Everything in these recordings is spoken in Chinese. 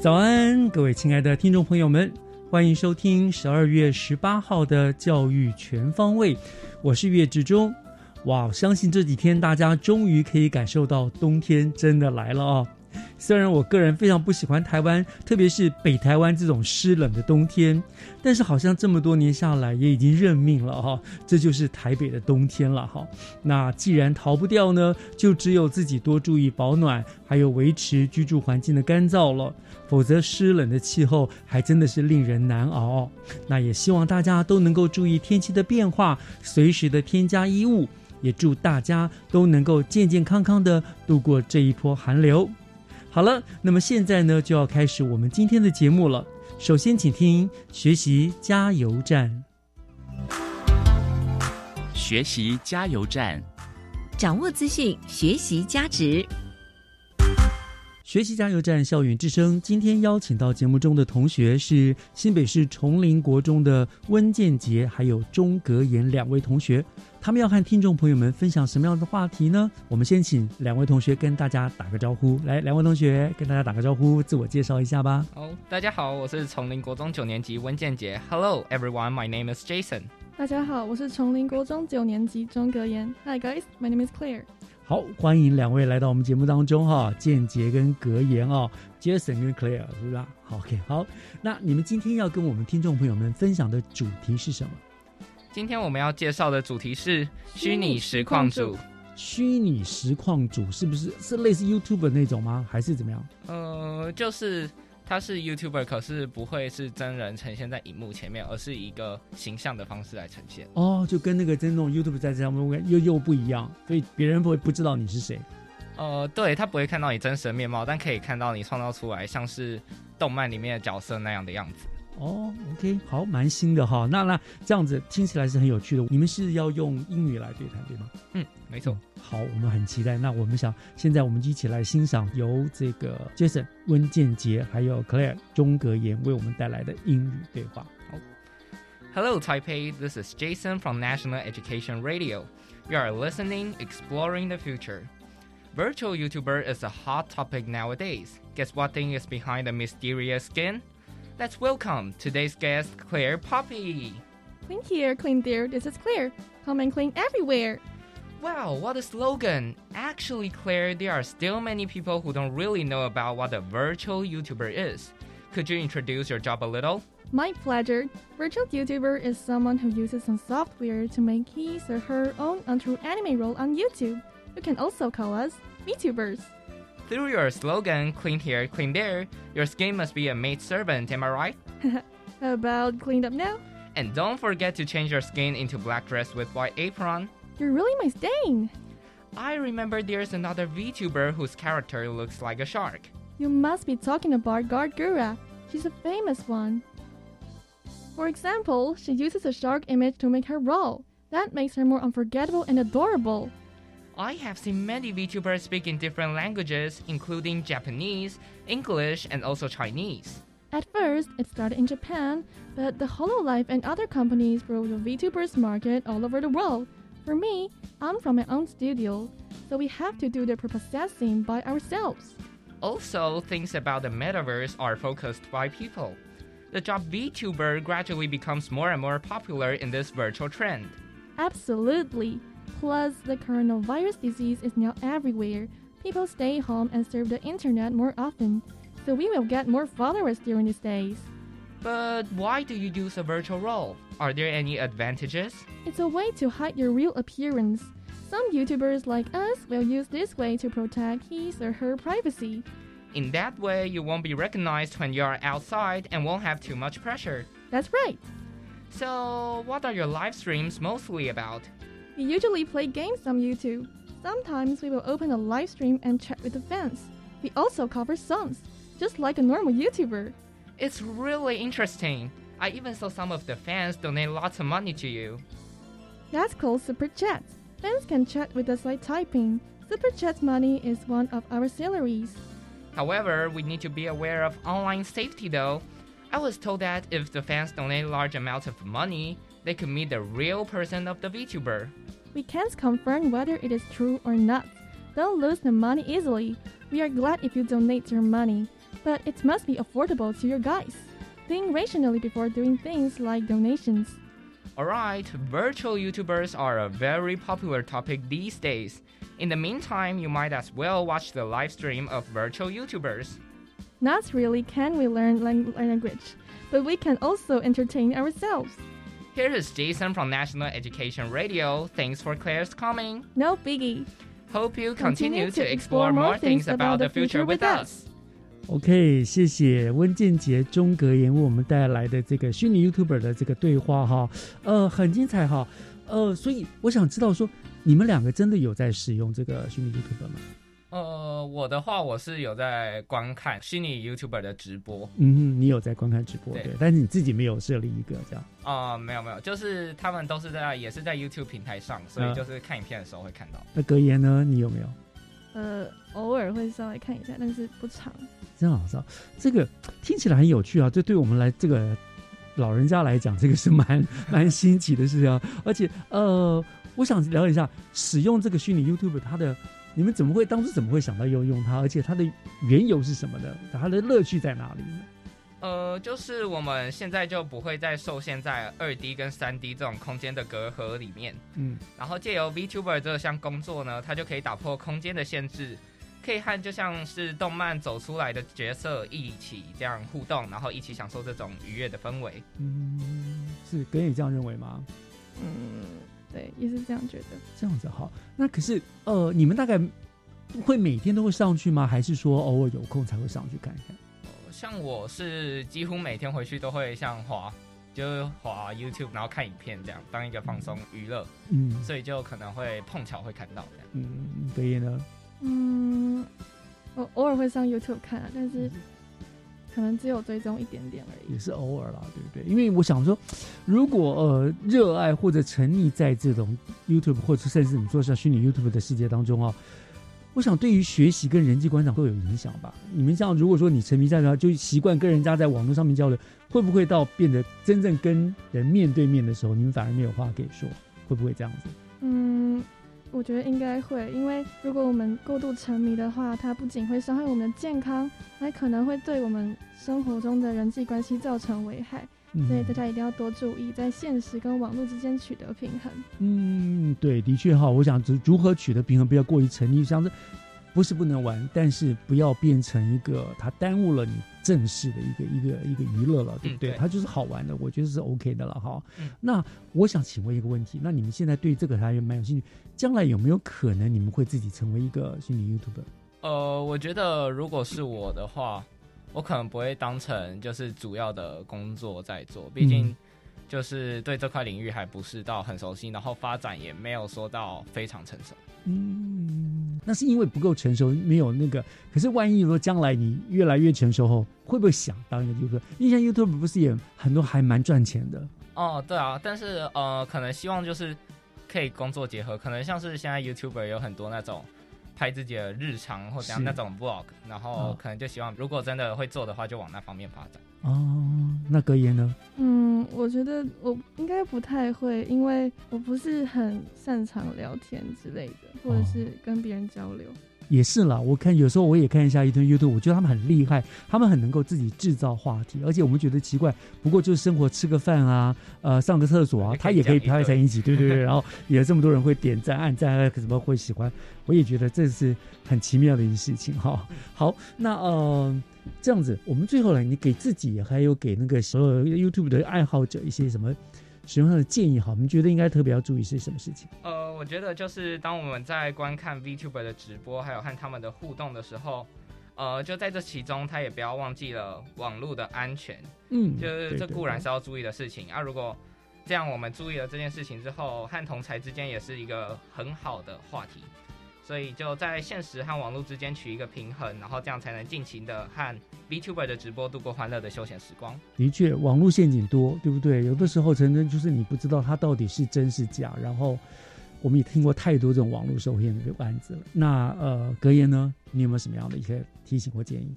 早安，各位亲爱的听众朋友们，欢迎收听十二月十八号的《教育全方位》，我是岳志忠。哇，相信这几天大家终于可以感受到冬天真的来了哦。虽然我个人非常不喜欢台湾，特别是北台湾这种湿冷的冬天，但是好像这么多年下来也已经认命了哈，这就是台北的冬天了哈。那既然逃不掉呢，就只有自己多注意保暖，还有维持居住环境的干燥了，否则湿冷的气候还真的是令人难熬。那也希望大家都能够注意天气的变化，随时的添加衣物，也祝大家都能够健健康康的度过这一波寒流。好了，那么现在呢，就要开始我们今天的节目了。首先，请听学习加油站。学习加油站，掌握资讯，学习加值。学习加油站，校园之声。今天邀请到节目中的同学是新北市崇林国中的温建杰，还有钟格言两位同学。他们要和听众朋友们分享什么样的话题呢？我们先请两位同学跟大家打个招呼。来，两位同学跟大家打个招呼，自我介绍一下吧。好，大家好，我是崇林国中九年级温建杰。Hello everyone, my name is Jason。大家好，我是崇林国中九年级钟格言。Hi guys, my name is Claire。好，欢迎两位来到我们节目当中哈，建杰跟格言哦，Jason 跟 Claire 是不是？好，OK，好，那你们今天要跟我们听众朋友们分享的主题是什么？今天我们要介绍的主题是虚拟实况组。虚拟实况组是不是是类似 YouTube 那种吗？还是怎么样？呃，就是他是 YouTuber，可是不会是真人呈现在荧幕前面，而是一个形象的方式来呈现。哦，就跟那个真正 YouTube 在这上面又又不一样，所以别人不会不知道你是谁。呃，对他不会看到你真实的面貌，但可以看到你创造出来像是动漫里面的角色那样的样子。哦，OK，好，蛮新的哈。那那这样子听起来是很有趣的。你们是要用英语来对谈对吗？嗯，没错。好，我们很期待。那我们想现在我们一起来欣赏由这个 Jason 温建杰还有 Claire 钟格言为我们带来的英语对话。好，Hello Taipei, this is Jason from National Education Radio. You are listening, exploring the future. Virtual YouTuber is a hot topic nowadays. Guess what thing is behind the mysterious skin? Let's welcome today's guest, Claire Poppy. Clean here, clean there. This is Claire. Come and clean everywhere. Wow, what a slogan! Actually, Claire, there are still many people who don't really know about what a virtual YouTuber is. Could you introduce your job a little? My pleasure. Virtual YouTuber is someone who uses some software to make his or her own untrue anime role on YouTube. You can also call us VTubers. Through your slogan, clean here, clean there, your skin must be a maid servant, am I right? About cleaned up now? And don't forget to change your skin into black dress with white apron. You're really my stain. I remember there's another VTuber whose character looks like a shark. You must be talking about Guard Gura. She's a famous one. For example, she uses a shark image to make her roll. That makes her more unforgettable and adorable. I have seen many VTubers speak in different languages, including Japanese, English, and also Chinese. At first, it started in Japan, but the HoloLive and other companies brought the VTubers market all over the world. For me, I'm from my own studio, so we have to do the processing by ourselves. Also, things about the metaverse are focused by people. The job VTuber gradually becomes more and more popular in this virtual trend. Absolutely. Plus, the coronavirus disease is now everywhere. People stay home and surf the internet more often, so we will get more followers during these days. But why do you use a virtual role? Are there any advantages? It's a way to hide your real appearance. Some YouTubers like us will use this way to protect his or her privacy. In that way, you won't be recognized when you are outside and won't have too much pressure. That's right. So, what are your live streams mostly about? We usually play games on YouTube. Sometimes we will open a live stream and chat with the fans. We also cover songs, just like a normal YouTuber. It's really interesting. I even saw some of the fans donate lots of money to you. That's called Super Chat. Fans can chat with us by typing. Super Chat money is one of our salaries. However, we need to be aware of online safety though. I was told that if the fans donate large amounts of money, they could meet the real person of the VTuber. We can't confirm whether it is true or not. Don't lose the money easily. We are glad if you donate your money, but it must be affordable to your guys. Think rationally before doing things like donations. Alright, virtual YouTubers are a very popular topic these days. In the meantime, you might as well watch the live stream of virtual YouTubers. Not really can we learn language, but we can also entertain ourselves. Here is Jason from National Education Radio. Thanks for Claire's coming. No biggie. Hope you continue to explore more things about the future with us. OK，谢谢温建杰中格言为我们带来的这个虚拟 YouTuber 的这个对话哈，呃，很精彩哈，呃，所以我想知道说，你们两个真的有在使用这个虚拟 YouTuber 吗？ 呃，我的话，我是有在观看虚拟 YouTuber 的直播。嗯，你有在观看直播，对对，但是你自己没有设立一个这样。啊、没有没有，就是他们都是在也是在 YouTube 平台上，所以嗯就是看影片的时候会看到。那格言呢？你有没有？呃，偶尔会稍微看一下，但是不常。真好笑，这个听起来很有趣啊！这对我们来这个老人家来讲，这个是蛮蛮新奇的事情啊。而且呃，我想了解一下，使用这个虚拟 YouTube 它的，你们怎么会当初怎么会想到要用它？而且它的缘由是什么呢？它的乐趣在哪里呢？呃，就是我们现在就不会再受限在二 D 跟三 D 这种空间的隔阂里面，嗯然后借由 VTuber 这项工作呢，它就可以打破空间的限制，可以和就像是动漫走出来的角色一起这样互动，然后一起享受这种愉悦的氛围。嗯，是格言也这样认为吗？嗯，对，也是这样觉得。这样子好，那可是呃，你们大概会每天都会上去吗？还是说偶尔有空才会上去看一看？像我是几乎每天回去都会像滑，就是滑 YouTube，然后看影片这样当一个放松娱乐，嗯所以就可能会碰巧会看到这样。嗯，呢？嗯，我偶尔会上 YouTube 看啊，但是可能只有追踪一点点而已也。是偶尔啦，对不对？因为我想说，如果呃热爱或者沉溺在这种 YouTube 或者甚至你说像虚拟 YouTube 的世界当中哦，我想对于学习跟人际关系都有影响吧。你们像如果说你沉迷在那，就习惯跟人家在网络上面交流，会不会到变得真正跟人面对面的时候，你们反而没有话可以说？会不会这样子？嗯，我觉得应该会，因为如果我们过度沉迷的话，它不仅会伤害我们的健康，还可能会对我们生活中的人际关系造成危害。所以大家一定要多注意，在现实跟网络之间取得平衡。嗯，对，的确哈，我想如如何取得平衡，不要过于沉溺，像是不是不能玩，但是不要变成一个它耽误了你正式的一个一个一个娱乐了，对不对？嗯对它就是好玩的，我觉得是 OK 的了哈。嗯那我想请问一个问题，那你们现在对这个还蛮有兴趣，将来有没有可能你们会自己成为一个心理 YouTuber？呃，我觉得如果是我的话，我可能不会当成就是主要的工作在做，毕竟嗯就是对这块领域还不是到很熟悉，然后发展也没有说到非常成熟。嗯，那是因为不够成熟，没有那个。可是万一说将来你越来越成熟后，会不会想当一个 YouTuber？因为像 YouTube 不是也很多还蛮赚钱的？哦，对啊，但是呃，可能希望就是可以工作结合，可能像是现在 YouTuber 有很多那种拍自己的日常或怎样是那种 vlog，然后哦可能就希望如果真的会做的话，就往那方面发展。哦，那格言呢？嗯，我觉得我应该不太会，因为我不是很擅长聊天之类的，或者是跟别人交流。也是啦，我看有时候我也看一下一堆 YouTube，我觉得他们很厉害，他们很能够自己制造话题，而且我们觉得奇怪，不过就是生活吃个饭啊，呃，上个厕所啊，他也可以拍成一起，对对对，然后也有这么多人会点赞、按赞，还有什么会喜欢，我也觉得这是很奇妙的一件事情哈。好，那呃，这样子，我们最后呢，你给自己还有给那个所有 YouTube 的爱好者一些什么使用上的建议哈？我们觉得应该特别要注意是什么事情？呃，我觉得就是当我们在观看 VTuber 的直播，还有和他们的互动的时候，呃，就在这其中，他也不要忘记了网络的安全，嗯，就是这固然是要注意的事情啊。如果这样我们注意了这件事情之后，和同才之间也是一个很好的话题，所以就在现实和网络之间取一个平衡，然后这样才能尽情的和 VTuber 的直播度过欢乐的休闲时光。的确，网络陷阱多，对不对？有的时候陈真的就是你不知道它到底是真是假，然后我们也听过太多这种网络受骗的案子了。那呃，格言呢，你有没有什么样的一些提醒或建议？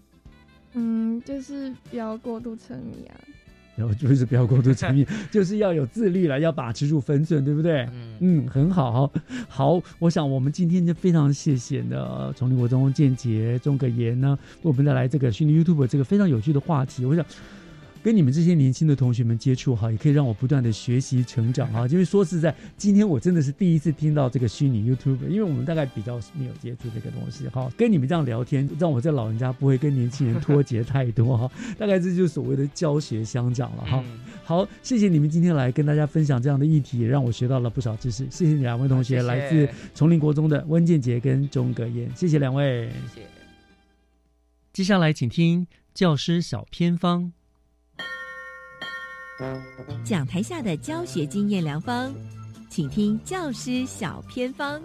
嗯，就是不要过度沉迷啊。然 后就是不要过度沉迷，就是要有自律了，要把持住分寸，对不对？嗯，嗯，很好，好，我想我们今天就非常谢谢呢，从林国中建杰钟格言呢，为我们带来这个虚拟 YouTube 这个非常有趣的话题。我想跟你们这些年轻的同学们接触哈，也可以让我不断的学习成长哈。因为说实在，今天我真的是第一次听到这个虚拟 YouTube，因为我们大概比较没有接触这个东西哈。跟你们这样聊天，让我这老人家不会跟年轻人脱节太多哈。大概这就是所谓的教学相长了哈。嗯好，谢谢你们今天来跟大家分享这样的议题，也让我学到了不少知识。谢谢你两位同学，好谢谢来自崇林国中的温建杰跟钟格燕，谢谢两位。谢谢。接下来请听教师小偏方。讲台下的教学经验良方，请听教师小偏方。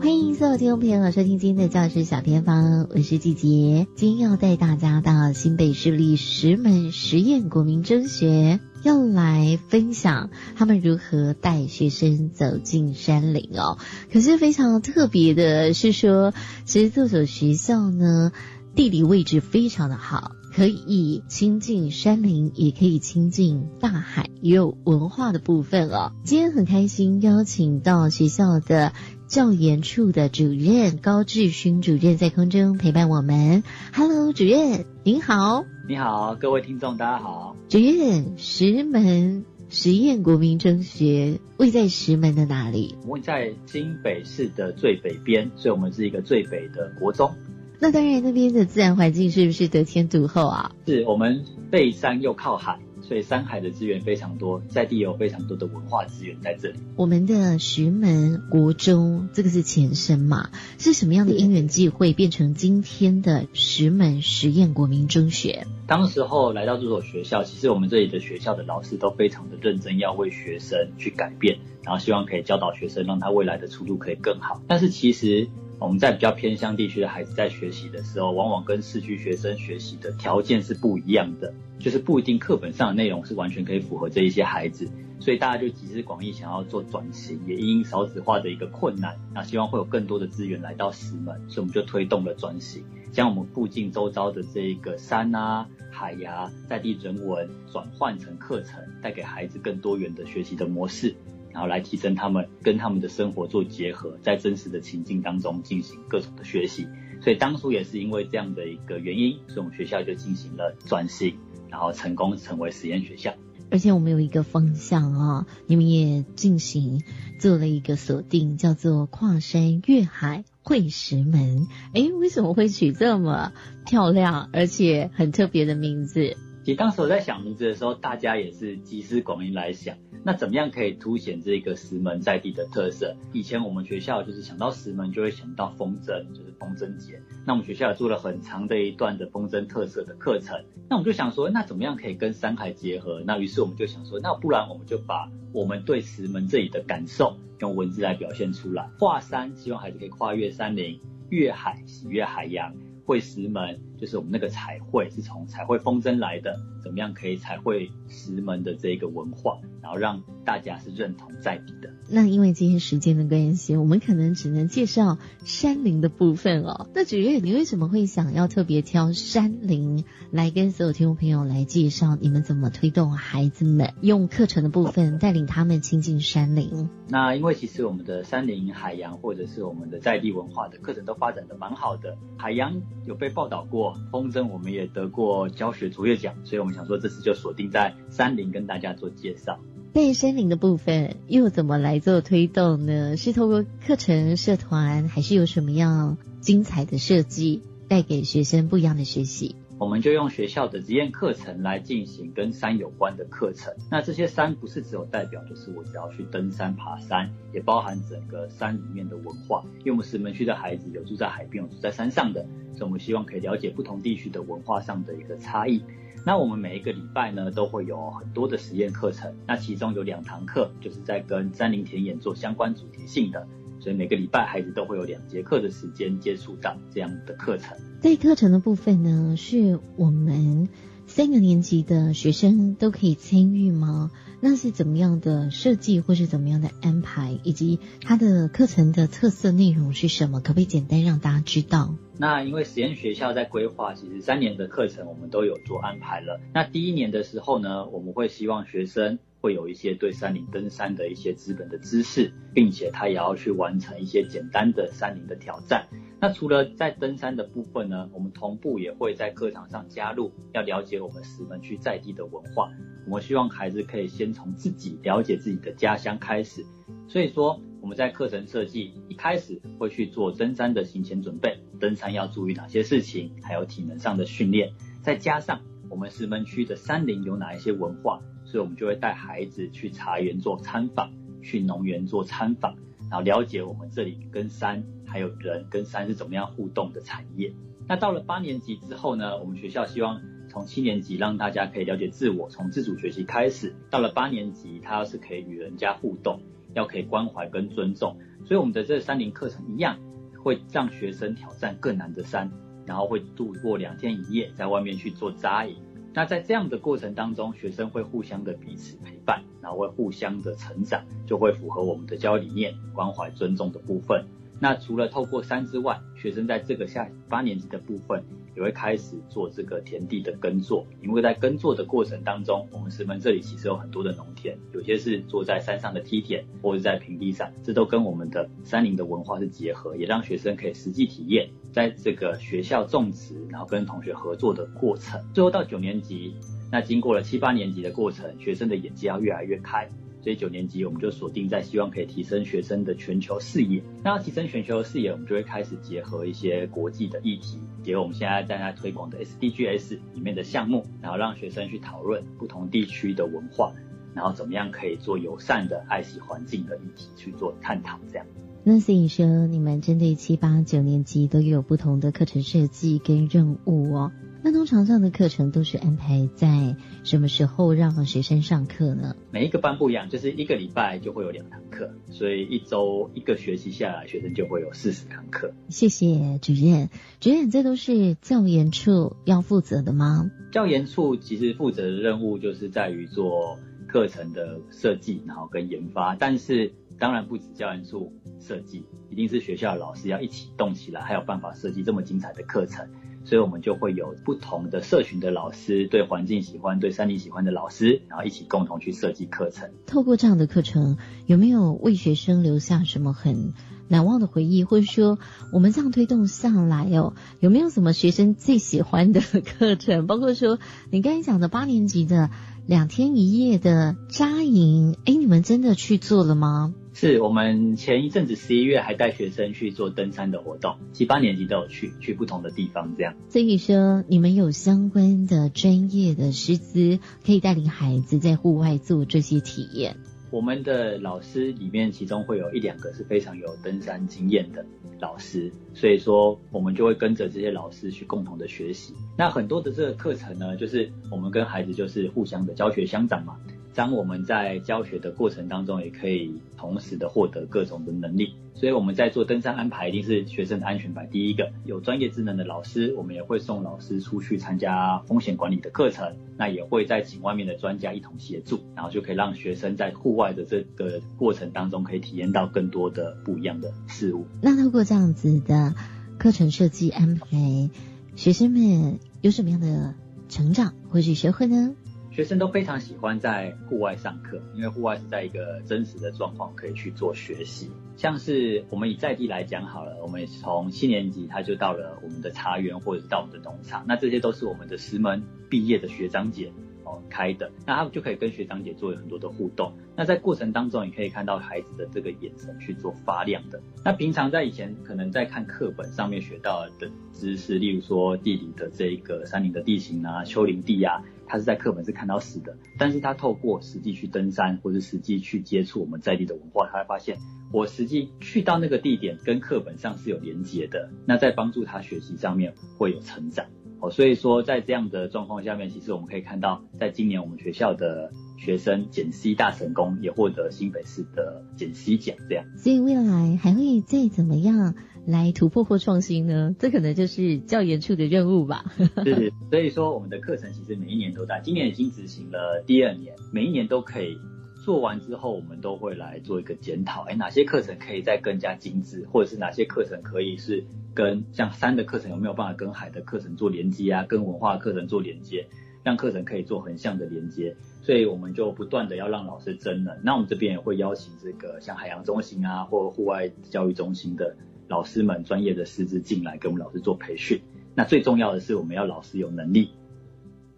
欢迎所有听众朋友收听今天的教师小偏方，我是季杰。今天要带大家到新北市立石门实验国民中学，要来分享他们如何带学生走进山林哦。可是非常特别的是说，其实这所学校呢，地理位置非常的好。可以亲近山林，也可以亲近大海，也有文化的部分哦。今天很开心邀请到学校的教研处的主任高志勋主任在空中陪伴我们。Hello，主任您好。你好，各位听众，大家好。主任，石门实验国民中学位在石门的哪里？我们在新北市的最北边，所以我们是一个最北的国中。那当然，那边的自然环境是不是得天独厚啊？是我们背山又靠海，所以山海的资源非常多，在地有非常多的文化资源在这里。我们的石门国中，这个是前身嘛？是什么样的因缘际会变成今天的石门实验国民中学？当时候来到这所学校，其实我们这里的学校的老师都非常的认真，要为学生去改变，然后希望可以教导学生，让他未来的出路可以更好。但是其实我们在比较偏乡地区的孩子在学习的时候，往往跟市区学生学习的条件是不一样的，就是不一定课本上的内容是完全可以符合这一些孩子，所以大家就集思广益，想要做转型，也因少子化的一个困难，那希望会有更多的资源来到石门，所以我们就推动了转型，将我们附近周遭的这一个山啊、海呀、在地人文转换成课程，带给孩子更多元的学习的模式。然后来提升他们跟他们的生活做结合，在真实的情境当中进行各种的学习。所以当初也是因为这样的一个原因，所以我们学校就进行了转型，然后成功成为实验学校。而且我们有一个方向啊，你们也进行做了一个锁定，叫做跨山越海会石门。诶，为什么会取这么漂亮而且很特别的名字？其实当时我在想名字的时候，大家也是集思广益来想，那怎么样可以凸显这个石门在地的特色？以前我们学校就是想到石门就会想到风筝，就是风筝节。那我们学校也做了很长的一段的风筝特色的课程。那我们就想说，那怎么样可以跟山海结合？那于是我们就想说，那不然我们就把我们对石门这里的感受用文字来表现出来。跨山，希望孩子可以跨越山林；越海，喜悦海洋；会石门，就是我们那个彩绘是从彩绘风筝来的，怎么样可以彩绘石门的这个文化，然后让大家是认同在地的。那因为今天时间的关系，我们可能只能介绍山林的部分哦。那九月，你为什么会想要特别挑山林来跟所有听众朋友来介绍？你们怎么推动孩子们用课程的部分带领他们亲近山林？那因为其实我们的山林、海洋或者是我们的在地文化的课程都发展的蛮好的。海洋有被报道过，风筝我们也得过教学卓越奖，所以我们想说这次就锁定在山林跟大家做介绍。在山林的部分又怎么来做推动呢？是透过课程、社团，还是有什么样精彩的设计，带给学生不一样的学习？我们就用学校的实验课程来进行跟山有关的课程。那这些山不是只有代表，就是我只要去登山爬山，也包含整个山里面的文化。因为我们石门区的孩子有住在海边，有住在山上的，所以我们希望可以了解不同地区的文化上的一个差异。那我们每一个礼拜呢，都会有很多的实验课程。那其中有两堂课，就是在跟山林田野做相关主题性的，所以每个礼拜孩子都会有两节课的时间接触到这样的课程。在课程的部分呢，是我们三个年级的学生都可以参与吗？那是怎么样的设计，或是怎么样的安排，以及它的课程的特色内容是什么？可不可以简单让大家知道？那因为实验学校在规划，其实三年的课程我们都有做安排了。那第一年的时候呢，我们会希望学生会有一些对山林登山的一些基本的知识，并且他也要去完成一些简单的山林的挑战。那除了在登山的部分呢，我们同步也会在课堂上加入，要了解我们石门区在地的文化。我们希望孩子可以先从自己了解自己的家乡开始。所以说，我们在课程设计一开始会去做登山的行前准备，登山要注意哪些事情，还有体能上的训练。再加上我们石门区的山林有哪一些文化，所以我们就会带孩子去茶园做参访，去农园做参访，然后了解我们这里跟山。还有人跟山是怎么样互动的产业。那到了八年级之后呢，我们学校希望从七年级让大家可以了解自我，从自主学习开始。到了八年级，他要是可以与人家互动，要可以关怀跟尊重。所以我们的这三年课程一样，会让学生挑战更难的山，然后会度过两天一夜在外面去做扎营。那在这样的过程当中，学生会互相的彼此陪伴，然后会互相的成长，就会符合我们的教育理念，关怀尊重的部分。那除了透过山之外，学生在这个下八年级的部分也会开始做这个田地的耕作，因为在耕作的过程当中，我们石门这里其实有很多的农田，有些是坐在山上的梯田，或者在平地上，这都跟我们的山林的文化是结合，也让学生可以实际体验在这个学校种植，然后跟同学合作的过程。最后到九年级，那经过了七八年级的过程，学生的眼界要越来越开。所以九年级我们就锁定在希望可以提升学生的全球视野。那要提升全球视野，我们就会开始结合一些国际的议题，结合我们现在正在推广的 SDGs 里面的项目，然后让学生去讨论不同地区的文化，然后怎么样可以做友善的、爱惜环境的议题去做探讨。这样。那所以说，你们针对七八九年级都有不同的课程设计跟任务哦。那通常这样的课程都是安排在什么时候让学生上课呢？每一个班不一样，就是一个礼拜就会有两堂课，所以一周一个学期下来，学生就会有四十堂课。谢谢主任，主任，这都是教研处要负责的吗？教研处其实负责的任务就是在于做课程的设计，然后跟研发，但是当然不止教研处设计，一定是学校老师要一起动起来，还有办法设计这么精彩的课程。所以我们就会有不同的社群的老师，对环境喜欢、对山林喜欢的老师，然后一起共同去设计课程。透过这样的课程，有没有为学生留下什么很难忘的回忆？或者说，我们这样推动下来哦，有没有什么学生最喜欢的课程？包括说，你刚才讲的八年级的两天一夜的扎营，哎，你们真的去做了吗？是我们前一阵子十一月还带学生去做登山的活动，七八年级都有去，去不同的地方这样。所以说，你们有相关的专业的师资，可以带领孩子在户外做这些体验。我们的老师里面，其中会有一两个是非常有登山经验的老师，所以说我们就会跟着这些老师去共同的学习。那很多的这个课程呢，就是我们跟孩子就是互相的教学相长嘛。当我们在教学的过程当中，也可以同时的获得各种的能力。所以我们在做登山安排，一定是学生的安全摆第一个。有专业智能的老师，我们也会送老师出去参加风险管理的课程。那也会再请外面的专家一同协助，然后就可以让学生在户外的这个过程当中，可以体验到更多的不一样的事物。那透过这样子的课程设计安排，学生们有什么样的成长或是学会呢？学生都非常喜欢在户外上课，因为户外是在一个真实的状况可以去做学习。像是我们以在地来讲好了，我们从七年级他就到了我们的茶园或者是到我们的农场，那这些都是我们的师门毕业的学长姐哦开的，那他就可以跟学长姐做很多的互动。那在过程当中，你可以看到孩子的这个眼神去做发亮的。那平常在以前可能在看课本上面学到的知识，例如说地理的这个山林的地形啊、丘陵地啊。他是在课本是看到死的，但是他透过实际去登山或者实际去接触我们在地的文化，他会发现我实际去到那个地点跟课本上是有连接的，那在帮助他学习上面会有成长。哦，所以说在这样的状况下面，其实我们可以看到，在今年我们学校的学生减 C 大成功，也获得新北市的减 C 奖，这样。所以未来还会再怎么样？来突破或创新呢？这可能就是教研处的任务吧。是，所以说我们的课程其实每一年都在，今年已经执行了第二年，每一年都可以做完之后，我们都会来做一个检讨。哎，哪些课程可以再更加精致，或者是哪些课程可以是跟像山的课程有没有办法跟海的课程做连接啊？跟文化课程做连接，让课程可以做横向的连接。所以我们就不断的要让老师真能。那我们这边也会邀请这个像海洋中心啊，或户外教育中心的。老师们专业的师资进来给我们老师做培训，那最重要的是我们要老师有能力，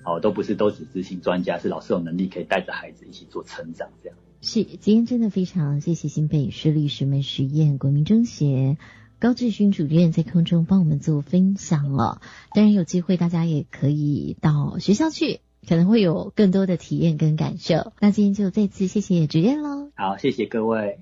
好，都不是都只执行专家，是老师有能力可以带着孩子一起做成长，这样。是，今天真的非常谢谢新北市立石门实验国民中学高志勋主任在空中帮我们做分享了。当然有机会大家也可以到学校去，可能会有更多的体验跟感受。那今天就再次谢谢主任喽。好，谢谢各位。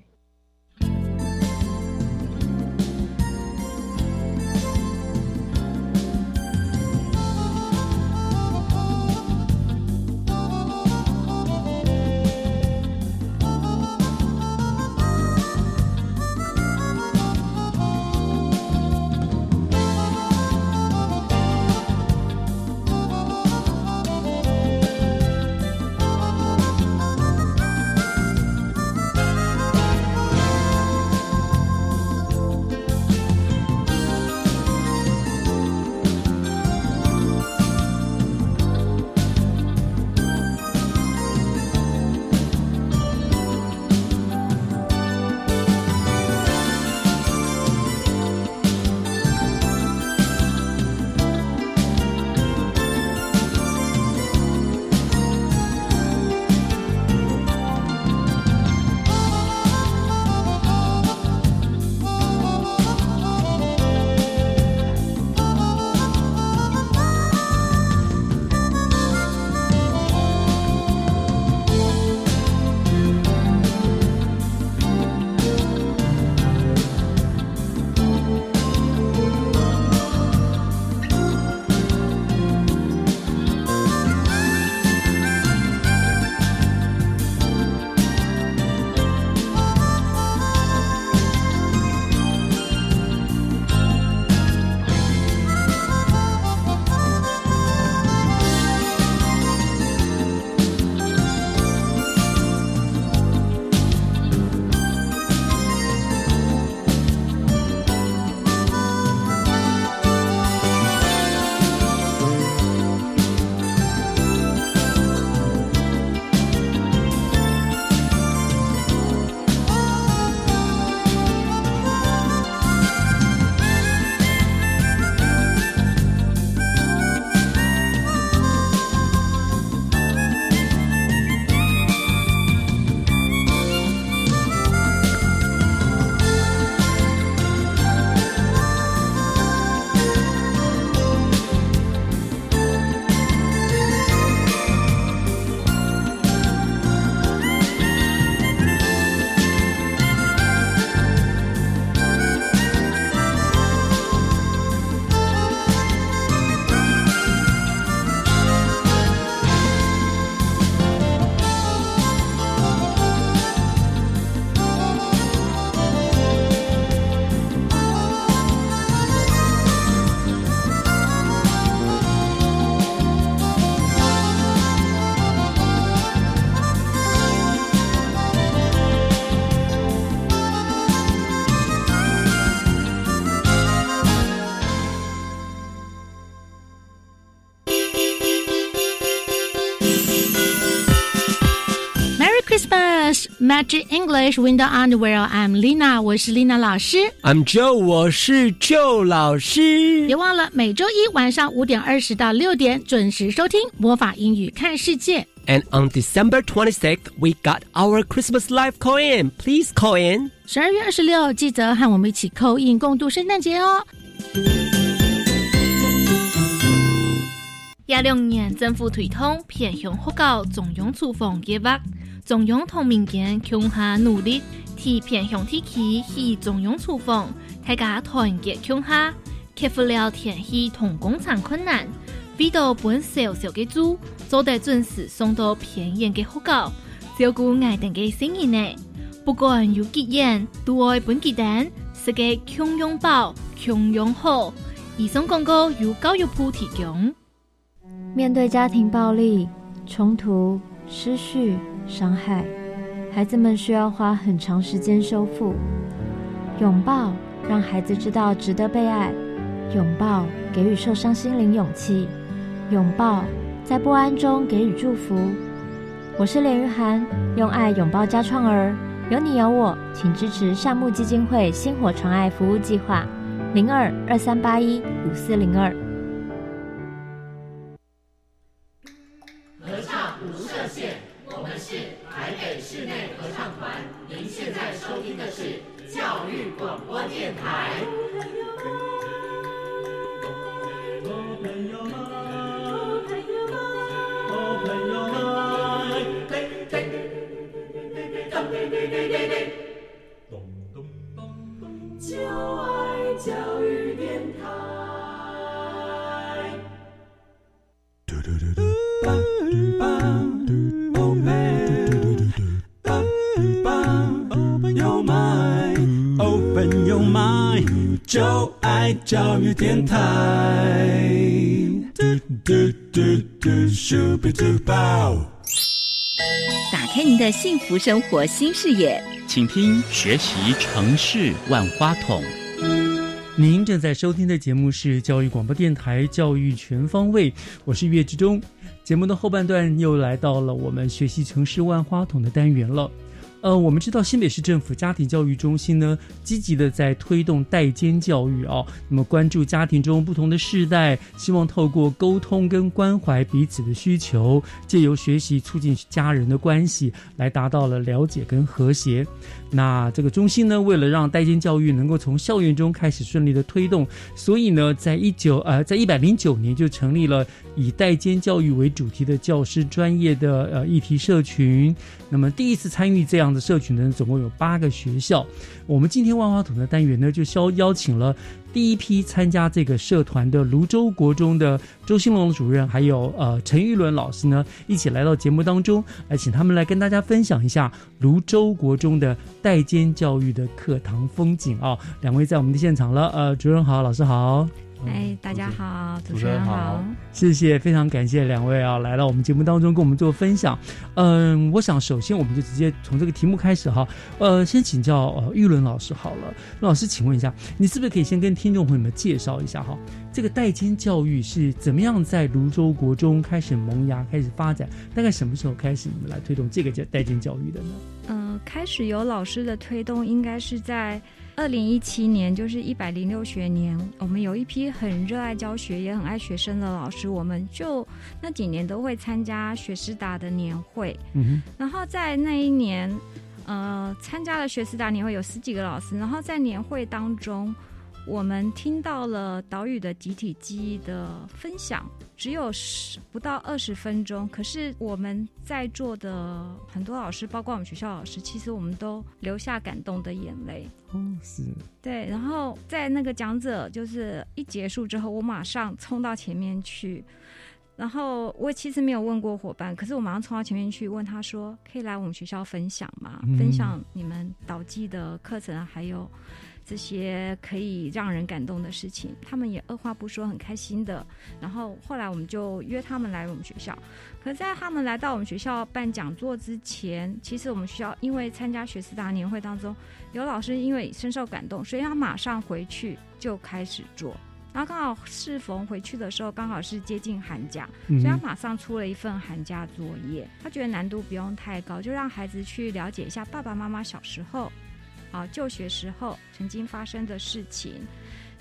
Magic English Window Underwear. I'm Lina，我是 Lina 老师。I'm Joe，我是 Joe 老师。别忘了每周一晚上五点二十到六点准时收听魔法英语看世界。And on December 26th, we got our Christmas live call in. Please call in. 十二月二十六，记得和我们一起扣印共度圣诞节哦。廿六年政府推动偏向学校纵容处方计划，中央同民间共下努力，替偏向地区以纵容处方，大家团结共下，克服了天气同工厂困难，为到本小小嘅猪，做得准时送到偏远嘅学校，照顾爱等嘅生意呢。不管有几远，都爱本鸡蛋，是个穷拥抱、穷拥好。以上广告由教育部提供。面对家庭暴力、冲突、失序、伤害，孩子们需要花很长时间修复。拥抱让孩子知道值得被爱，拥抱给予受伤心灵勇气，拥抱在不安中给予祝福。我是连玉涵，用爱拥抱家创儿，有你有我，请支持善牧基金会星火传爱服务计划，零二二三八一五四零二。就爱教育电台。Open your mind, open your mind，就爱教育电台。嘟嘟嘟嘟，Super Duper。您的幸福生活新视野，请听学习城市万花筒。您正在收听的节目是教育广播电台《教育全方位》，我是岳志忠。节目的后半段又来到了我们学习城市万花筒的单元了。呃，我们知道新北市政府家庭教育中心呢，积极的在推动代间教育哦，那么关注家庭中不同的世代，希望透过沟通跟关怀彼此的需求，借由学习促进家人的关系，来达到了了解跟和谐。那这个中心呢，为了让代间教育能够从校园中开始顺利的推动，所以呢，在一九呃，在一百零九年就成立了以代间教育为主题的教师专业的呃议题社群。那么第一次参与这样的社群呢，总共有八个学校。我们今天万花筒的单元呢，就邀邀请了第一批参加这个社团的泸州国中的周兴龙主任，还有呃陈玉伦老师呢，一起来到节目当中，来请他们来跟大家分享一下泸州国中的代间教育的课堂风景啊。两位在我们的现场了，呃，主任好，老师好。哎，大家好，主持人好，谢谢，非常感谢两位啊，来到我们节目当中跟我们做分享。嗯，我想首先我们就直接从这个题目开始哈。呃，先请教呃玉伦老师好了，老师，请问一下，你是不是可以先跟听众朋友们介绍一下哈，这个代金教育是怎么样在泸州国中开始萌芽、开始发展？大概什么时候开始你们来推动这个叫代金教育的呢？呃，开始有老师的推动，应该是在。二零一七年，就是一百零六学年，我们有一批很热爱教学也很爱学生的老师，我们就那几年都会参加学师达的年会。嗯然后在那一年，呃，参加了学师达年会有十几个老师，然后在年会当中，我们听到了岛屿的集体记忆的分享，只有十不到二十分钟，可是我们在座的很多老师，包括我们学校老师，其实我们都流下感动的眼泪。哦，是。对，然后在那个讲者就是一结束之后，我马上冲到前面去，然后我其实没有问过伙伴，可是我马上冲到前面去问他说：“可以来我们学校分享吗？嗯分享你们导记的课程，还有。”这些可以让人感动的事情，他们也二话不说，很开心的。然后后来我们就约他们来我们学校。可在他们来到我们学校办讲座之前，其实我们学校因为参加学思大年会当中，有老师因为深受感动，所以他马上回去就开始做。然后刚好适逢回去的时候，刚好是接近寒假，嗯所以他马上出了一份寒假作业。他觉得难度不用太高，就让孩子去了解一下爸爸妈妈小时候，啊，就学时候曾经发生的事情。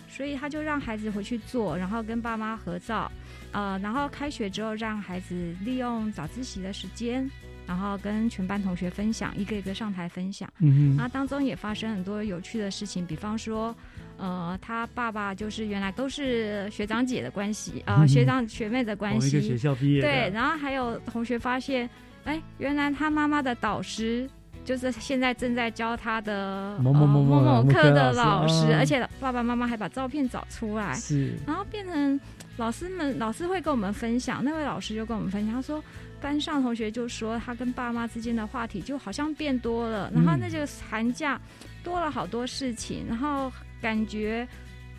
所以他就让孩子回去做，然后跟爸妈合照，呃，然后开学之后让孩子利用早自习的时间，然后跟全班同学分享，一个一个上台分享。嗯哼那当中也发生很多有趣的事情，比方说，呃，他爸爸就是原来都是学长姐的关系，呃，嗯学长学妹的关系，同一个学校毕业对，然后还有同学发现，哎，原来他妈妈的导师。就是现在正在教他的某某某某某某科科的老老师，而且爸爸妈妈还把照片找出来，是。然后变成老师们，老师会跟我们分享，那位老师就跟我们分享，他说班上同学就说他跟爸妈之间的话题就好像变多了，然后那就寒假多了好多事情，然后感觉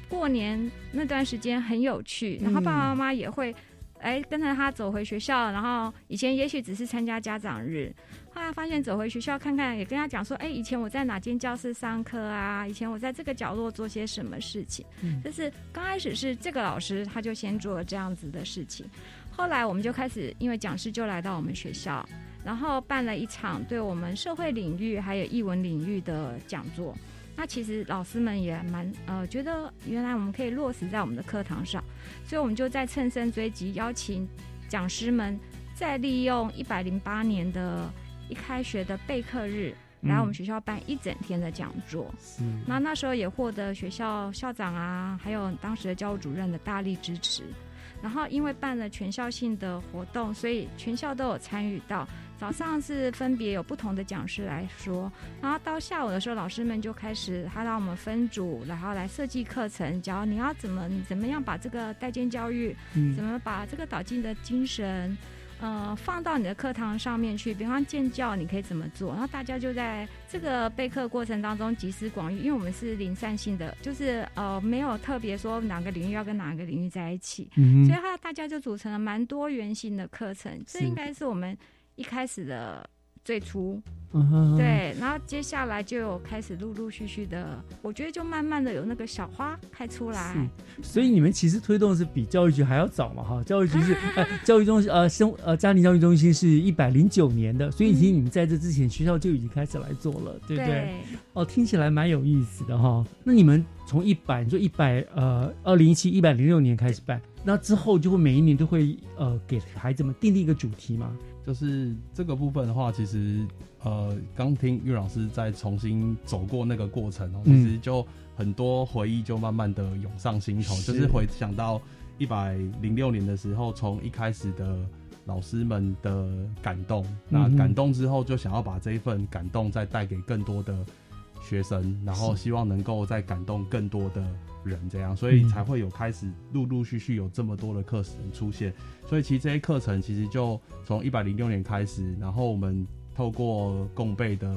过年那段时间很有趣，然后爸爸妈妈也会。哎，跟着他走回学校，然后以前也许只是参加家长日，后来发现走回学校看看，也跟他讲说，哎，以前我在哪间教室上课啊？以前我在这个角落做些什么事情？嗯就是刚开始是这个老师他就先做了这样子的事情，后来我们就开始，因为讲师就来到我们学校，然后办了一场对我们社会领域还有艺文领域的讲座。那其实老师们也蛮呃觉得原来我们可以落实在我们的课堂上，所以我们就在乘胜追击，邀请讲师们再利用一百零八年的一开学的备课日，来我们学校办一整天的讲座。是那那时候也获得学校校长啊，还有当时的教务主任的大力支持。然后因为办了全校性的活动，所以全校都有参与到。早上是分别有不同的讲师来说，然后到下午的时候，老师们就开始他让我们分组，然后来设计课程，教你要怎么怎么样把这个代间教育，嗯怎么把这个导进的精神。呃，放到你的课堂上面去，比方建教，你可以怎么做？然后大家就在这个备课过程当中集思广益，因为我们是零散性的，就是呃没有特别说哪个领域要跟哪个领域在一起，嗯所以他大家就组成了蛮多元性的课程。这应该是我们一开始的最初。嗯哼对，然后接下来就有开始陆陆续续的，我觉得就慢慢的有那个小花开出来。所以你们其实推动是比教育局还要早嘛，哈，教育局是 呃教育中心呃生呃家庭教育中心是一百零九年的，所以其实你们在这之前学校就已经开始来做了，对不对？对哦，听起来蛮有意思的哈。那你们从一百，你说一百呃二零一七一百零六年开始办，那之后就会每一年都会呃给孩子们定立一个主题嘛？就是这个部分的话，其实呃，刚听岳老师在重新走过那个过程哦，嗯。其实就很多回忆就慢慢的涌上心头，是。就是回想到一百零六年的时候，从一开始的老师们的感动，那感动之后就想要把这一份感动再带给更多的学生，然后希望能够再感动更多的人，这样，所以嗯才会有开始陆陆续续有这么多的课程出现。所以其实这些课程其实就从一百零六年开始，然后我们透过共备的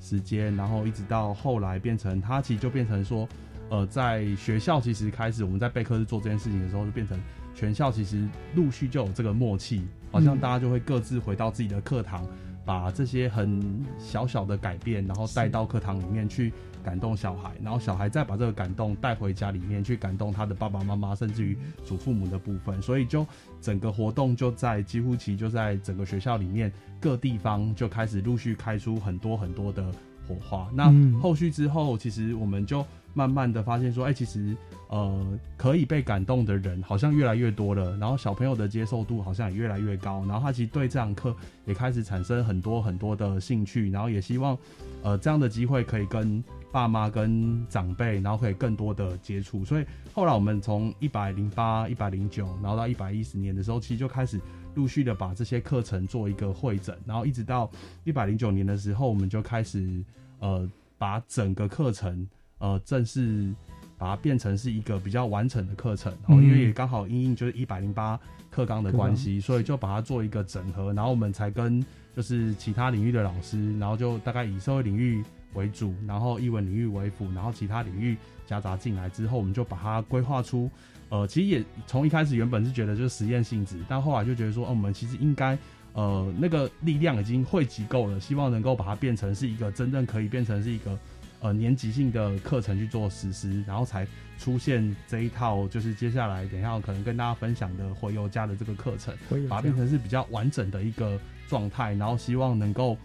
时间，然后一直到后来变成它其实就变成说，呃，在学校其实开始我们在备课日做这件事情的时候，就变成全校其实陆续就有这个默契，好像嗯大家就会各自回到自己的课堂。把这些很小小的改变，然后带到课堂里面去感动小孩，然后小孩再把这个感动带回家里面去感动他的爸爸妈妈，甚至于祖父母的部分。所以就整个活动就在几乎其就在整个学校里面各地方就开始陆续开出很多很多的火花。那嗯后续之后，其实我们就慢慢的发现说，哎、其实呃可以被感动的人好像越来越多了，然后小朋友的接受度好像也越来越高，然后他其实对这堂课也开始产生很多很多的兴趣，然后也希望呃这样的机会可以跟爸妈跟长辈，然后可以更多的接触，所以后来我们从一百零八、一百零九，然后到一百一十年的时候，其实就开始陆续的把这些课程做一个会诊，然后一直到一百零九年的时候，我们就开始呃把整个课程呃正式把它变成是一个比较完整的课程，然，嗯。因为也刚好因应就是一百零八课纲的关系，所以就把它做一个整合，然后我们才跟就是其他领域的老师，然后就大概以社会领域为主，然后译文领域为辅，然后其他领域夹杂进来之后，我们就把它规划出，呃，其实也从一开始原本是觉得就是实验性质，但后来就觉得说，哦，我们其实应该。呃，那个力量已经汇集够了，希望能够把它变成是一个真正可以变成是一个呃年级性的课程去做实施，然后才出现这一套就是接下来等一下可能跟大家分享的回游家的这个课程，把它变成是比较完整的一个状态，然后希望能够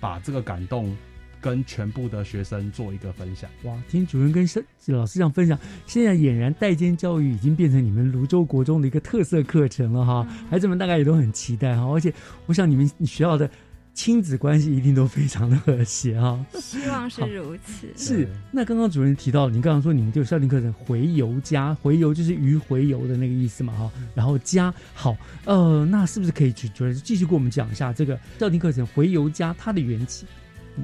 把这个感动。跟全部的学生做一个分享。哇，听主任跟老师这样分享，现在俨然代间教育已经变成你们泸州国中的一个特色课程了哈。孩子们大概也都很期待哈，而且我想你们学校的亲子关系一定都非常的和谐哈。希望是如此。是。那刚刚主任提到，你刚刚说你们就校定课程回游家回游就是鱼回游的那个意思嘛哈。然后家好，呃，那是不是可以主任继续给我们讲一下这个校定课程回游家它的缘起？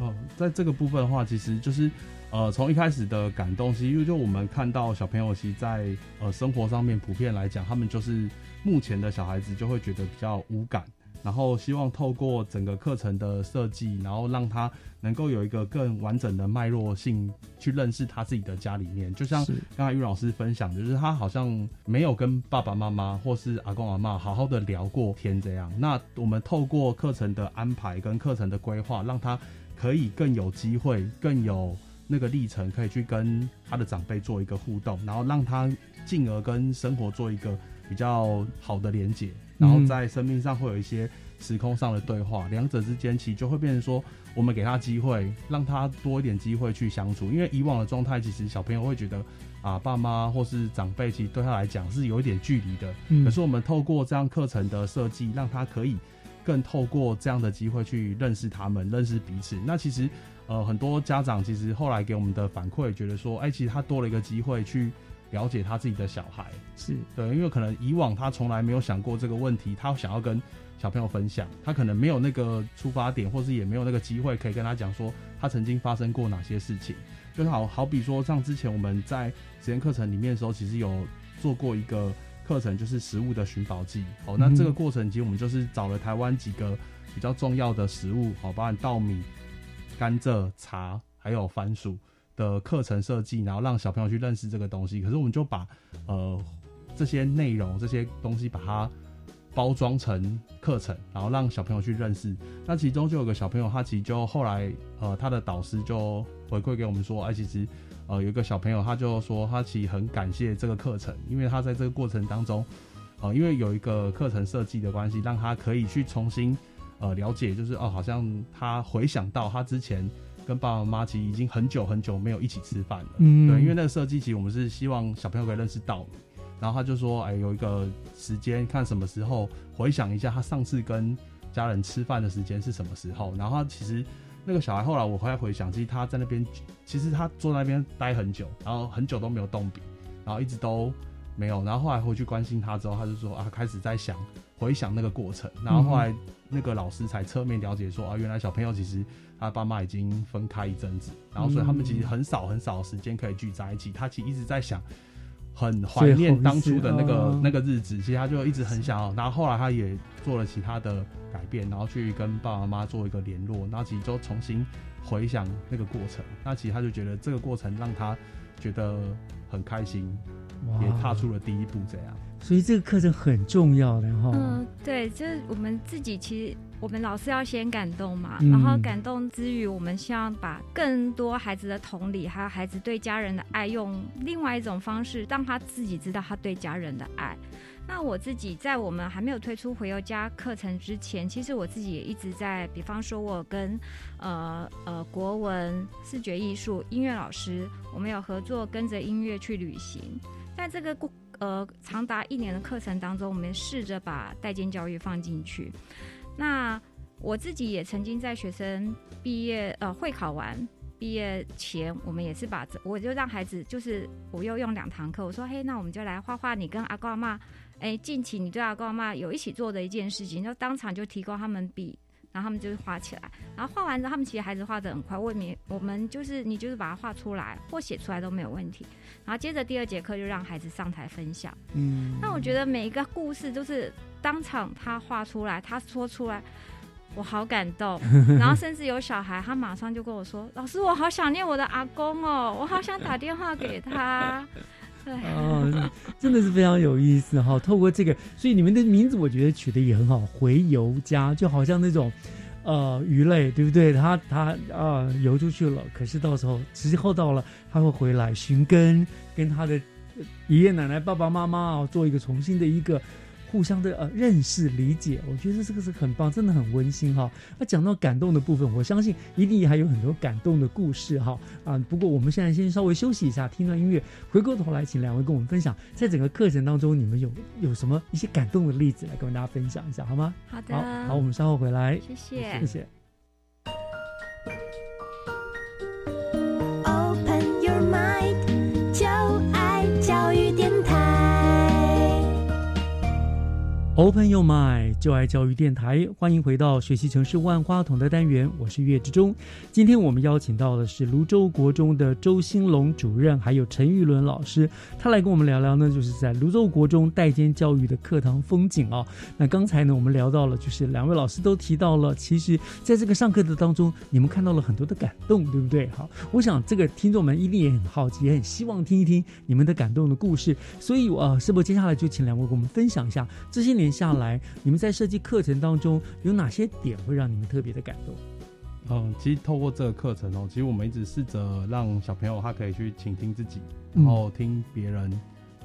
哦，在这个部分的话，其实就是，呃，从一开始的感动，其实就我们看到小朋友，其实在呃生活上面普遍来讲，他们就是目前的小孩子就会觉得比较无感，然后希望透过整个课程的设计，然后让他能够有一个更完整的脉络性去认识他自己的家里面。就像刚才玉老师分享，就是他好像没有跟爸爸妈妈或是阿公阿妈好好的聊过天这样。那我们透过课程的安排跟课程的规划，让他。可以更有机会，更有那个历程，可以去跟他的长辈做一个互动，然后让他进而跟生活做一个比较好的连接，然后在生命上会有一些时空上的对话，两者之间其实就会变成说，我们给他机会，让他多一点机会去相处，因为以往的状态，其实小朋友会觉得啊，爸妈或是长辈，其实对他来讲是有一点距离的，可是我们透过这样课程的设计，让他可以。更透过这样的机会去认识他们，认识彼此。那其实，呃，很多家长其实后来给我们的反馈，觉得说，哎，其实他多了一个机会去了解他自己的小孩。是对，因为可能以往他从来没有想过这个问题，他想要跟小朋友分享，他可能没有那个出发点，或是也没有那个机会可以跟他讲说他曾经发生过哪些事情。就好好比说，像之前我们在实验课程里面的时候，其实有做过一个。课程就是食物的寻宝记，好，那这个过程其实我们就是找了台湾几个比较重要的食物，好，包含稻米、甘蔗、茶，还有番薯的课程设计，然后让小朋友去认识这个东西。可是我们就把呃这些内容、这些东西把它包装成课程，然后让小朋友去认识。那其中就有个小朋友，他其实就后来呃他的导师就回馈给我们说，哎，其实。呃，有一个小朋友，他就说他其实很感谢这个课程，因为他在这个过程当中，呃，因为有一个课程设计的关系，让他可以去重新呃了解，就是哦，好像他回想到他之前跟爸爸妈妈其实已经很久很久没有一起吃饭了，嗯，对，因为那个设计其实我们是希望小朋友可以认识到，然后他就说，哎，有一个时间看什么时候回想一下他上次跟家人吃饭的时间是什么时候，然后他其实。那个小孩后来我回来回想，其实他在那边，其实他坐在那边待很久，然后很久都没有动笔，然后一直都没有，然后后来回去关心他之后，他就说啊，开始在想回想那个过程，然后后来那个老师才侧面了解说啊，原来小朋友其实他爸妈已经分开一阵子，然后所以他们其实很少很少时间可以聚在一起，他其实一直在想。很怀念当初的那个那个日子，其实他就一直很想要。然后后来他也做了其他的改变，然后去跟爸爸妈妈做一个联络，然后其实就重新回想那个过程。那其实他就觉得这个过程让他觉得很开心，也踏出了第一步。这样，所以这个课程很重要的哈。嗯，对，就是我们自己其实。我们老师要先感动嘛，然后感动之余，我们希望把更多孩子的同理，还有孩子对家人的爱，用另外一种方式，让他自己知道他对家人的爱。那我自己在我们还没有推出回游家课程之前，其实我自己也一直在，比方说，我跟呃呃国文、视觉艺术、音乐老师，我们有合作，跟着音乐去旅行。在这个过呃长达一年的课程当中，我们试着把代间教育放进去。那我自己也曾经在学生毕业呃会考完毕业前，我们也是把我就让孩子就是我又用两堂课，我说嘿，那我们就来画画你跟阿公阿妈，哎，近期你对阿公阿妈有一起做的一件事情，就当场就提供他们笔，然后他们就是画起来，然后画完之后，他们其实孩子画的很快，我们我们就是你就是把它画出来或写出来都没有问题，然后接着第二节课就让孩子上台分享，嗯，那我觉得每一个故事都是。当场他画出来，他说出来，我好感动。然后甚至有小孩，他马上就跟我说：“老师，我好想念我的阿公哦，我好想打电话给他。”对，哦，真的是非常有意思哈。透过这个，所以你们的名字我觉得取得也很好，回游家就好像那种。呃鱼类，对不对？它它啊游出去了，可是到时候时候到了，它会回来寻根，跟它的爷爷奶奶、爸爸妈妈啊做一个重新的一个。互相的呃认识理解，我觉得这个是很棒，真的很温馨哈。那讲到感动的部分，我相信一定还有很多感动的故事哈啊。不过我们现在先稍微休息一下，听段音乐，回过头来请两位跟我们分享，在整个课程当中，你们有有什么一些感动的例子来跟大家分享一下，好吗？好的，好，好，我们稍后回来，谢谢，谢谢。Open your mind，就爱教育电台，欢迎回到学习城市万花筒的单元，我是岳志忠。今天我们邀请到的是泸州国中的周兴龙主任，还有陈玉伦老师，他来跟我们聊聊呢，就是在泸州国中代间教育的课堂风景啊。那刚才呢，我们聊到了，就是两位老师都提到了，其实在这个上课的当中，你们看到了很多的感动，对不对？好，我想这个听众们一定也很好奇，也很希望听一听你们的感动的故事。所以，呃，是不是接下来就请两位给我们分享一下这些年？下来，你们在设计课程当中有哪些点会让你们特别的感动？嗯，其实透过这个课程哦，其实我们一直试着让小朋友他可以去倾听自己，然后听别人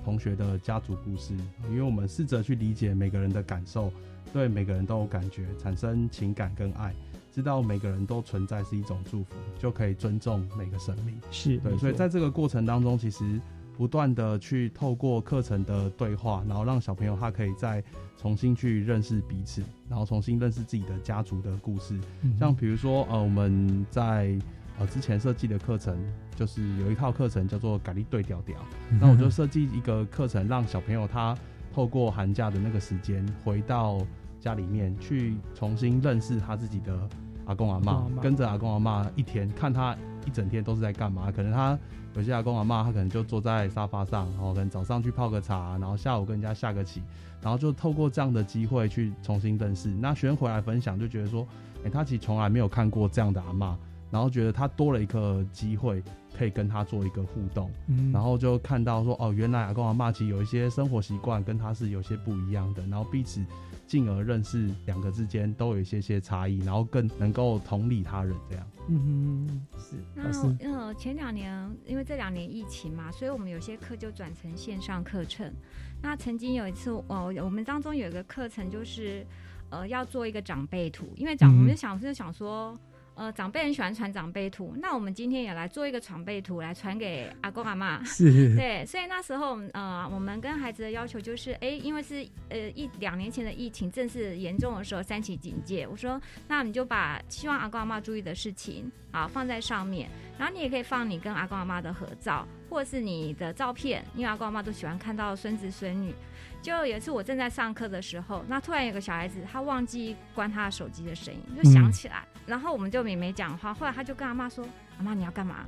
同学的家族故事，因为我们试着去理解每个人的感受，对每个人都有感觉，产生情感跟爱，知道每个人都存在是一种祝福，就可以尊重每个生命。是对，所以在这个过程当中，其实。不断的去透过课程的对话，然后让小朋友他可以再重新去认识彼此，然后重新认识自己的家族的故事。像比如说，呃，我们在呃之前设计的课程，就是有一套课程叫做“咖喱对调调”，那我就设计一个课程，让小朋友他透过寒假的那个时间，回到家里面去重新认识他自己的阿公阿妈，跟着阿公阿妈一天，看他一整天都是在干嘛，可能他。有些阿公阿妈，他可能就坐在沙发上，然后可能早上去泡个茶，然后下午跟人家下个棋，然后就透过这样的机会去重新认识。那学生回来分享，就觉得说，哎，他其实从来没有看过这样的阿妈，然后觉得他多了一个机会可以跟他做一个互动，然后就看到说，哦，原来阿公阿妈其实有一些生活习惯跟他是有些不一样的，然后彼此。进而认识两个之间都有一些些差异，然后更能够同理他人这样。嗯哼，是。那呃，前两年因为这两年疫情嘛，所以我们有些课就转成线上课程。那曾经有一次，哦，我们当中有一个课程就是呃要做一个长辈图，因为长我们就想就想说。呃，长辈很喜欢传长辈图，那我们今天也来做一个长辈图来传给阿公阿妈。是，对，所以那时候呃，我们跟孩子的要求就是，哎，因为是呃一两年前的疫情正是严重的时候，三级警戒，我说那你就把希望阿公阿妈注意的事情啊放在上面，然后你也可以放你跟阿公阿妈的合照，或者是你的照片，因为阿公阿妈都喜欢看到孙子孙女。就有一次我正在上课的时候，那突然有个小孩子他忘记关他的手机的声音，就响起来，然后我们就没没讲话。后来他就跟阿妈说：“阿妈你要干嘛？”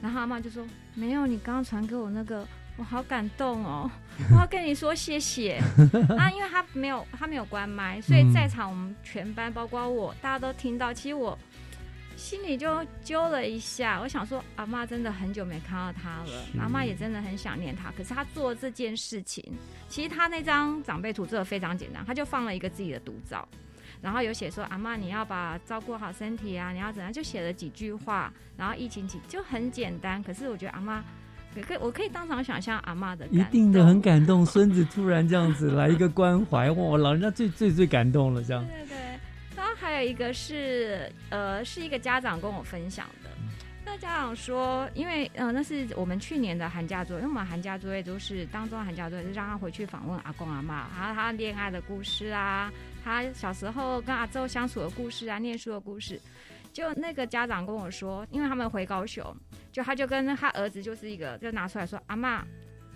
然后阿妈就说：“没有，你刚刚传给我那个，我好感动哦，我要跟你说谢谢。”啊，因为他没有他没有关麦，所以在场我们全班包括我，大家都听到。其实我。心里就揪了一下，我想说，阿妈真的很久没看到他了，阿妈也真的很想念他。可是他做这件事情，其实他那张长辈图做的非常简单，他就放了一个自己的独照，然后有写说阿妈你要把照顾好身体啊，你要怎样，就写了几句话，然后疫情起就很简单。可是我觉得阿妈，可以我可以当场想象阿妈的，一定的很感动，孙子突然这样子来一个关怀，哇，老人家最最最感动了，这样。对对。还有一个是，呃，是一个家长跟我分享的。那家长说，因为，呃，那是我们去年的寒假作业，因为我们寒假作业都是当中寒假作业，是让他回去访问阿公阿妈，还有他恋爱的故事啊，他小时候跟阿周相处的故事啊，念书的故事。就那个家长跟我说，因为他们回高雄，就他就跟他儿子就是一个，就拿出来说，阿妈，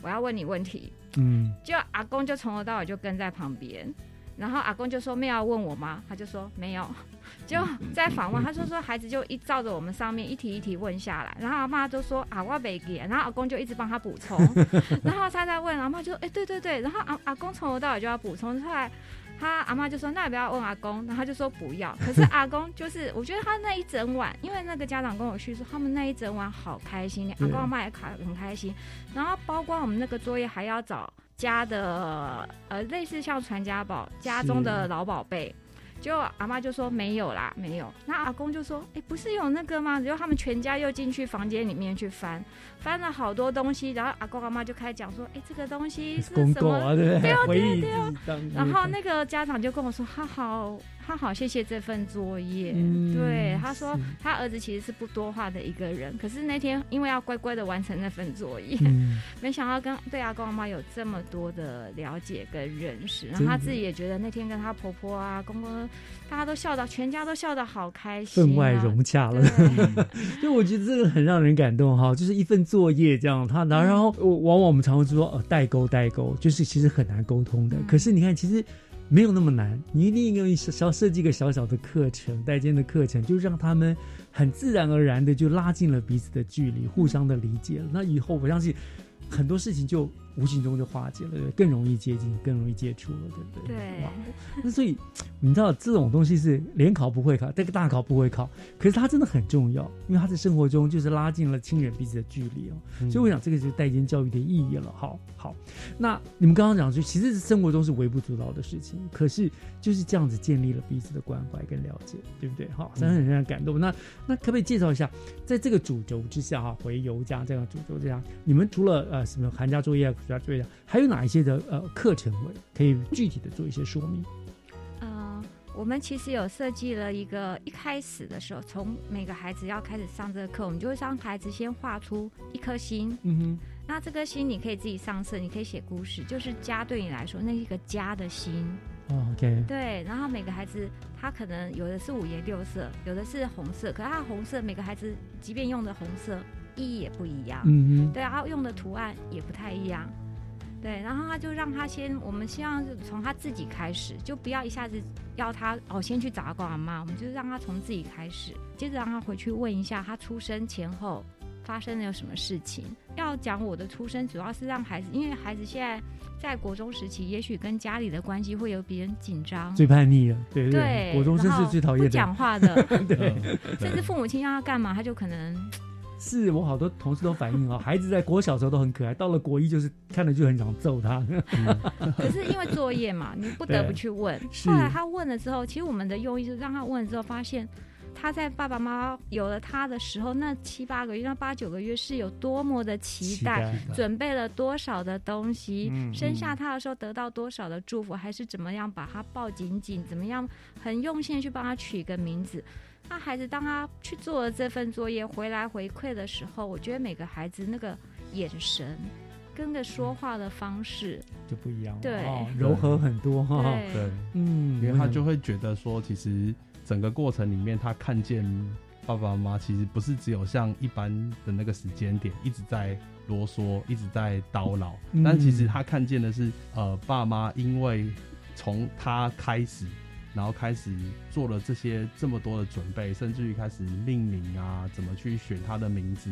我要问你问题。嗯，就阿公就从头到尾就跟在旁边。然后阿公就说：“没有要问我吗？”他就说：“没有。”就在访问，他说：“说孩子就一照着我们上面一题一题问下来。”然后阿妈就说：“啊，我没给。”然后阿公就一直帮他补充。然后他在问，阿妈就：“哎，对对对。”然后阿阿公从头到尾就要补充。后来他阿妈就说：“那不要问阿公。”然后他就说：“不要。”可是阿公就是，我觉得他那一整晚，因为那个家长跟我叙述，他们那一整晚好开心，阿公阿妈也卡很开心。然后包括我们那个作业还要找。家的呃，类似像传家宝，家中的老宝贝，就阿妈就说没有啦，没有。那阿公就说，哎，不是有那个吗？然后他们全家又进去房间里面去翻，翻了好多东西。然后阿公阿妈就开始讲说，哎，这个东西是什么？对对对对。然后那个家长就跟我说，他好。他好，谢谢这份作业。对，他说他儿子其实是不多话的一个人，可是那天因为要乖乖的完成那份作业，没想到跟对阿公阿妈有这么多的了解跟认识，然后他自己也觉得那天跟他婆婆啊、公公，大家都笑到全家都笑得好开心，分外融洽了。就 我觉得这个很让人感动哈，就是一份作业这样，他然后往往我们常会说呃代沟代沟，就是其实很难沟通的。可是你看，其实。没有那么难，你一定要小设计一个小小的课程，带间的课程，就让他们很自然而然的就拉近了彼此的距离，互相的理解。那以后我相信很多事情就。无形中就化解了，对更容易接近，更容易接触了，对不对？对。那所以你知道这种东西是联考不会考，这个大考不会考，可是它真的很重要，因为它在生活中就是拉近了亲人彼此的距离哦。所以我想这个就是代间教育的意义了。好，好。那你们刚刚讲说，其实是生活中是微不足道的事情，可是就是这样子建立了彼此的关怀跟了解，对不对？好，真的很让人感动。那那可不可以介绍一下，在这个主轴之下哈，回游家这样主轴之下，你们除了呃什么寒假作业？主要作业还有哪一些的呃课程可以具体的做一些说明？呃，我们其实有设计了一个，一开始的时候，从每个孩子要开始上这个课，我们就会让孩子先画出一颗心。嗯哼，那这颗心你可以自己上色，你可以写故事，就是家对你来说那一个家的心。OK。对，然后每个孩子他可能有的是五颜六色，有的是红色，可是他红色每个孩子即便用的红色。意义也不一样，嗯嗯对，然后用的图案也不太一样，对，然后他就让他先，我们希望是从他自己开始，就不要一下子要他哦先去找阿公阿妈，我们就是让他从自己开始，接着让他回去问一下他出生前后发生了有什么事情。要讲我的出生，主要是让孩子，因为孩子现在在国中时期，也许跟家里的关系会有比人紧张，最叛逆了，对对，国中生是最讨厌不讲话的，对，甚至父母亲要他干嘛，他就可能。是我好多同事都反映哦，孩子在国小时候都很可爱，到了国一就是看了就很想揍他。可是因为作业嘛，你不得不去问。后来他问了之后，其实我们的用意是让他问了之后，发现他在爸爸妈妈有了他的时候，那七八个月、那八九个月是有多么的期待，准备了多少的东西，生下他的时候得到多少的祝福，还是怎么样把他抱紧紧，怎么样很用心的去帮他取一个名字。那孩子当他去做了这份作业回来回馈的时候，我觉得每个孩子那个眼神跟个说话的方式就不一样，对，柔和很多哈。对，嗯，因为他就会觉得说，其实整个过程里面，他看见爸爸妈妈其实不是只有像一般的那个时间点一直在啰嗦，一直在叨唠，但其实他看见的是，呃，爸妈因为从他开始。然后开始做了这些这么多的准备，甚至于开始命名啊，怎么去选他的名字，